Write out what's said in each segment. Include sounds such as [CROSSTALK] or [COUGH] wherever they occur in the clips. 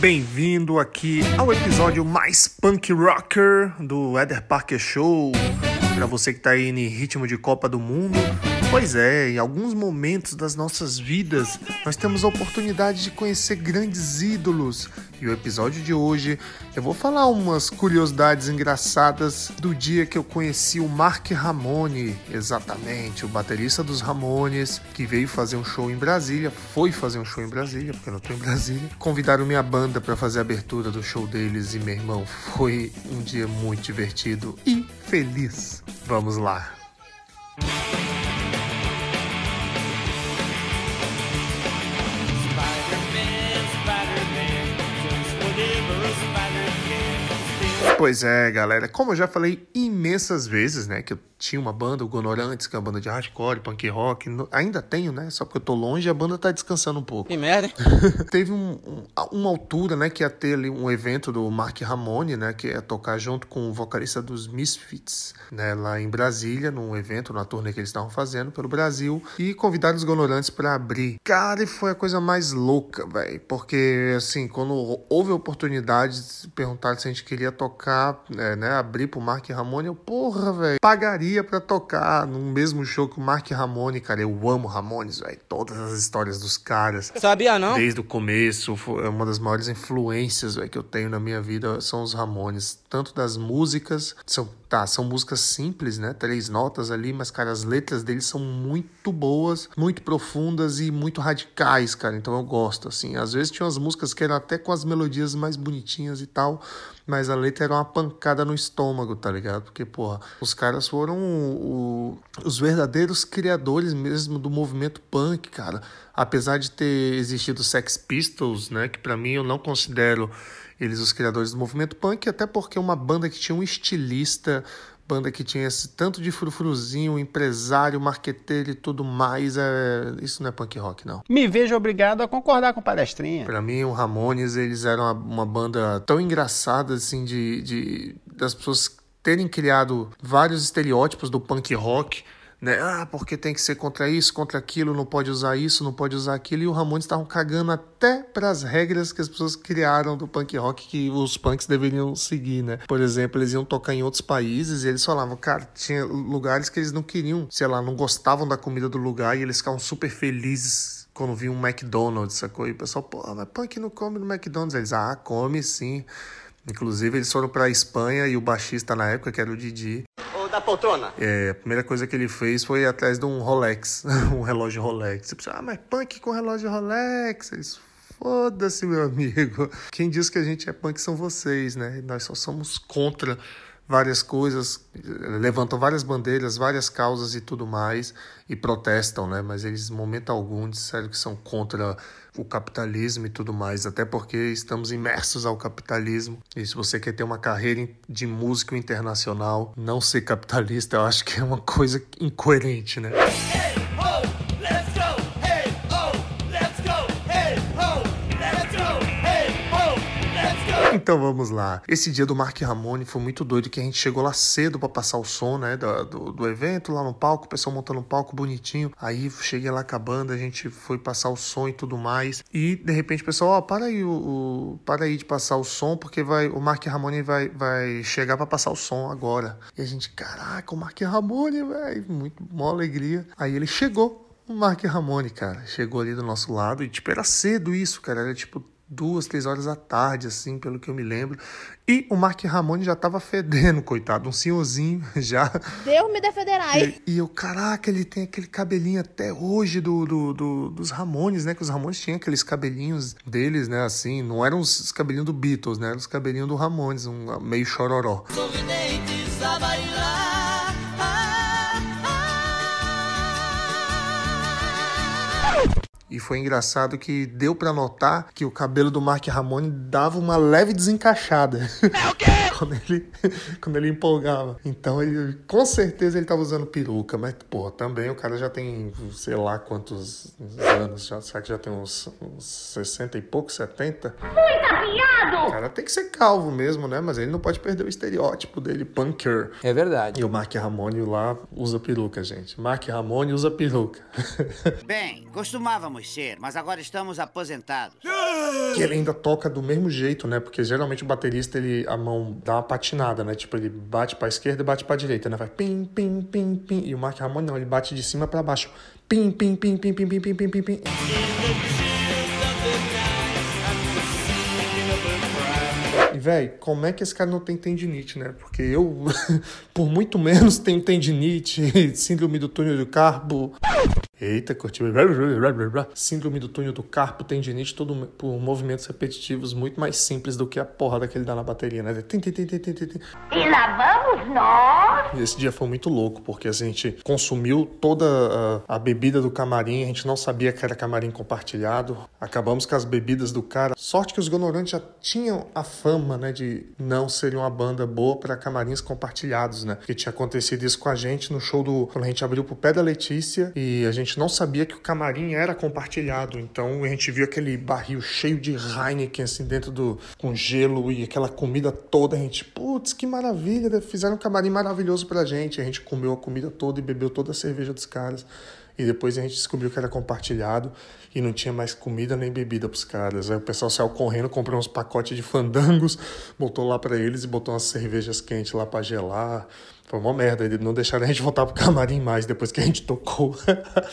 bem-vindo aqui ao episódio mais punk rocker do Eder Parker Show. Para você que tá aí em ritmo de Copa do Mundo, Pois é, em alguns momentos das nossas vidas, nós temos a oportunidade de conhecer grandes ídolos. E o episódio de hoje, eu vou falar umas curiosidades engraçadas do dia que eu conheci o Mark Ramone, exatamente, o baterista dos Ramones, que veio fazer um show em Brasília, foi fazer um show em Brasília, porque eu não tô em Brasília. Convidaram minha banda para fazer a abertura do show deles e meu irmão, foi um dia muito divertido e feliz. Vamos lá. Pois é, galera. Como eu já falei imensas vezes, né? Que eu tinha uma banda, o Gonorantes, que é uma banda de hardcore, punk rock. Ainda tenho, né? Só porque eu tô longe, a banda tá descansando um pouco. Que merda? [LAUGHS] Teve um, um, uma altura, né? Que ia ter ali um evento do Mark Ramone, né? Que ia tocar junto com o vocalista dos Misfits, né? Lá em Brasília, num evento, na turnê que eles estavam fazendo pelo Brasil. E convidaram os Gonorantes para abrir. Cara, e foi a coisa mais louca, velho. Porque, assim, quando houve a oportunidade, perguntaram se a gente queria tocar, né? né abrir pro Mark Ramone, eu, porra, velho, pagaria pagaria para tocar no mesmo show que o Mark Ramone, cara. Eu amo Ramones, velho. Todas as histórias dos caras. Sabia não? Desde o começo, é uma das maiores influências que eu tenho na minha vida são os Ramones. Tanto das músicas, são, tá, são músicas simples, né? Três notas ali, mas, cara, as letras deles são muito boas, muito profundas e muito radicais, cara. Então eu gosto, assim. Às vezes tinha umas músicas que eram até com as melodias mais bonitinhas e tal, mas a letra era uma pancada no estômago, tá ligado? Porque, porra, os caras foram o, o, os verdadeiros criadores mesmo do movimento punk, cara. Apesar de ter existido Sex Pistols, né, que para mim eu não considero eles os criadores do movimento punk, até porque é uma banda que tinha um estilista banda que tinha esse tanto de frufruzinho, empresário, marqueteiro e tudo mais, é... isso não é punk rock, não. Me vejo obrigado a concordar com palestrinha. Para mim, o Ramones, eles eram uma, uma banda tão engraçada, assim, de, de das pessoas terem criado vários estereótipos do punk rock, né? Ah, porque tem que ser contra isso, contra aquilo, não pode usar isso, não pode usar aquilo. E o Ramones estavam cagando até para as regras que as pessoas criaram do punk rock que os punks deveriam seguir, né? Por exemplo, eles iam tocar em outros países e eles falavam, cara, tinha lugares que eles não queriam, sei lá, não gostavam da comida do lugar e eles ficavam super felizes quando viam um McDonald's, sacou? E o pessoal, pô, mas punk não come no McDonald's. Eles, ah, come sim. Inclusive, eles foram para a Espanha e o baixista na época, que era o Didi, da poltrona. É, a primeira coisa que ele fez foi ir atrás de um Rolex, [LAUGHS] um relógio Rolex. Você pensa, ah, mas punk com relógio Rolex? Eles, foda-se, meu amigo. Quem diz que a gente é punk são vocês, né? Nós só somos contra várias coisas, levantam várias bandeiras, várias causas e tudo mais, e protestam, né? Mas eles, em momento algum, disseram que são contra o capitalismo e tudo mais, até porque estamos imersos ao capitalismo. E se você quer ter uma carreira de músico internacional, não ser capitalista, eu acho que é uma coisa incoerente, né? [LAUGHS] Então vamos lá. Esse dia do Mark Ramone foi muito doido, que a gente chegou lá cedo para passar o som, né, do, do, do, evento, lá no palco, o pessoal montando um palco bonitinho. Aí cheguei lá com a banda, a gente foi passar o som e tudo mais. E de repente o pessoal, ó, oh, para aí, o, o, para aí de passar o som, porque vai, o Mark Ramone vai, vai chegar para passar o som agora. E a gente, caraca, o Mark Ramone, velho, muito, uma alegria. Aí ele chegou, o Mark Ramone, cara, chegou ali do nosso lado e, tipo, era cedo isso, cara, era tipo duas, três horas da tarde, assim, pelo que eu me lembro. E o Mark Ramone já tava fedendo, coitado, um senhorzinho [LAUGHS] já. Deus me defenderai. E, e eu, caraca, ele tem aquele cabelinho até hoje do, do, do, dos Ramones, né? Que os Ramones tinham aqueles cabelinhos deles, né? Assim, não eram os cabelinhos do Beatles, né? Eram os cabelinhos do Ramones, um meio chororó. E foi engraçado que deu para notar que o cabelo do Mark Ramone dava uma leve desencaixada. É o quê? [LAUGHS] quando, ele, quando ele empolgava. Então, ele, com certeza ele tava usando peruca. Mas, pô, também o cara já tem, sei lá quantos anos. Já, será que já tem uns, uns 60 e pouco, 70? Muita piada! O cara tem que ser calvo mesmo, né? Mas ele não pode perder o estereótipo dele, punker. É verdade. E o Mark Ramone lá usa peruca, gente. Mark Ramone usa peruca. [LAUGHS] Bem, costumávamos mas agora estamos aposentados. que ele ainda toca do mesmo jeito, né? Porque geralmente o baterista, ele, a mão dá uma patinada, né? Tipo, ele bate pra esquerda e bate pra direita, né? Vai pim, pim, pim, pim. E o Mark Ramone não, ele bate de cima pra baixo. Pim, pim, pim, pim, pim, pim, pim, pim, pim, pim. E, como é que esse cara não tem tendinite, né? Porque eu, [LAUGHS] por muito menos, tenho tendinite, [LAUGHS] síndrome do túnel do carpo. Eita, curtiu. Síndrome do túnel do carpo, tendinite, tudo por movimentos repetitivos muito mais simples do que a porrada que ele dá na bateria, né? E lá vamos nós. E esse dia foi muito louco, porque a gente consumiu toda a, a bebida do camarim, a gente não sabia que era camarim compartilhado. Acabamos com as bebidas do cara. Sorte que os Gonorantes já tinham a fama, né, de não serem uma banda boa para camarins compartilhados, né? Porque tinha acontecido isso com a gente no show do. Quando a gente abriu pro pé da Letícia e a gente não sabia que o camarim era compartilhado. Então a gente viu aquele barril cheio de Heineken, assim, dentro do. com gelo e aquela comida toda. A gente, putz, que maravilha, fizeram um camarim maravilhoso pra gente. A gente comeu a comida toda e bebeu toda a cerveja dos caras. E depois a gente descobriu que era compartilhado e não tinha mais comida nem bebida pros caras. Aí o pessoal saiu correndo, comprou uns pacotes de fandangos, [LAUGHS] botou lá para eles e botou umas cervejas quentes lá para gelar. Foi uma merda, eles não deixaram a gente voltar pro camarim mais depois que a gente tocou.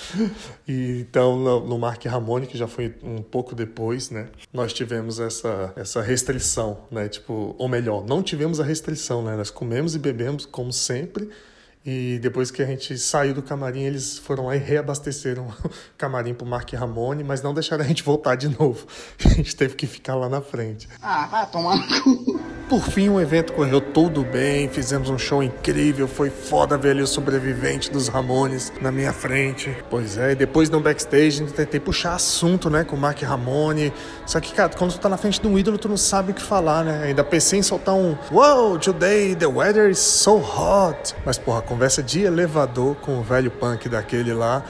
[LAUGHS] e, então, no, no Mark Ramone, que já foi um pouco depois, né? Nós tivemos essa, essa restrição, né? Tipo, ou melhor, não tivemos a restrição, né? Nós comemos e bebemos como sempre. E depois que a gente saiu do camarim, eles foram lá e reabasteceram [LAUGHS] o camarim pro Mark Ramone, mas não deixaram a gente voltar de novo. [LAUGHS] A gente teve que ficar lá na frente. Ah, vai tomar no cu. Por fim, o evento correu tudo bem, fizemos um show incrível, foi foda ver ali o sobrevivente dos Ramones na minha frente. Pois é, e depois no backstage tentei puxar assunto, né, com o Mark Ramone. Só que, cara, quando tu tá na frente de um ídolo, tu não sabe o que falar, né? Ainda pensei em soltar um Wow, today the weather is so hot. Mas, porra, conversa de elevador com o velho punk daquele lá.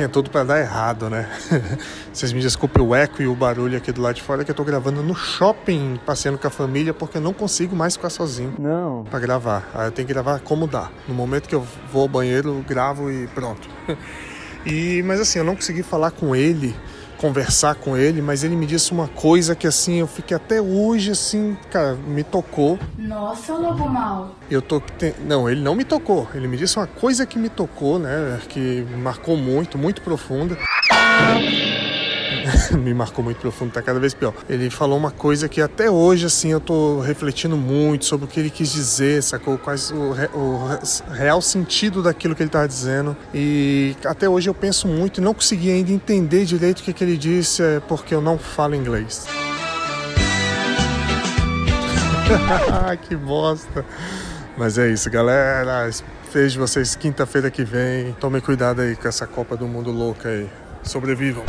Tinha tudo para dar errado, né? [LAUGHS] Vocês me desculpem o eco e o barulho aqui do lado de fora que eu tô gravando no shopping, passeando com a família, porque eu não consigo mais ficar sozinho. Não. Pra gravar. Aí eu tenho que gravar como dá. No momento que eu vou ao banheiro, gravo e pronto. [LAUGHS] E, mas assim, eu não consegui falar com ele, conversar com ele, mas ele me disse uma coisa que assim, eu fiquei até hoje assim, cara, me tocou. Nossa, lobo mal. Eu tô. Não, ele não me tocou. Ele me disse uma coisa que me tocou, né? Que marcou muito, muito profunda. [LAUGHS] me marcou muito profundo, tá cada vez pior. Ele falou uma coisa que até hoje, assim, eu tô refletindo muito sobre o que ele quis dizer, sacou? Quais o, re- o re- real sentido daquilo que ele tava dizendo. E até hoje eu penso muito e não consegui ainda entender direito o que, que ele disse, é porque eu não falo inglês. [LAUGHS] que bosta. Mas é isso, galera. Vejo vocês quinta-feira que vem. Tomem cuidado aí com essa Copa do Mundo louca aí. Sobrevivam.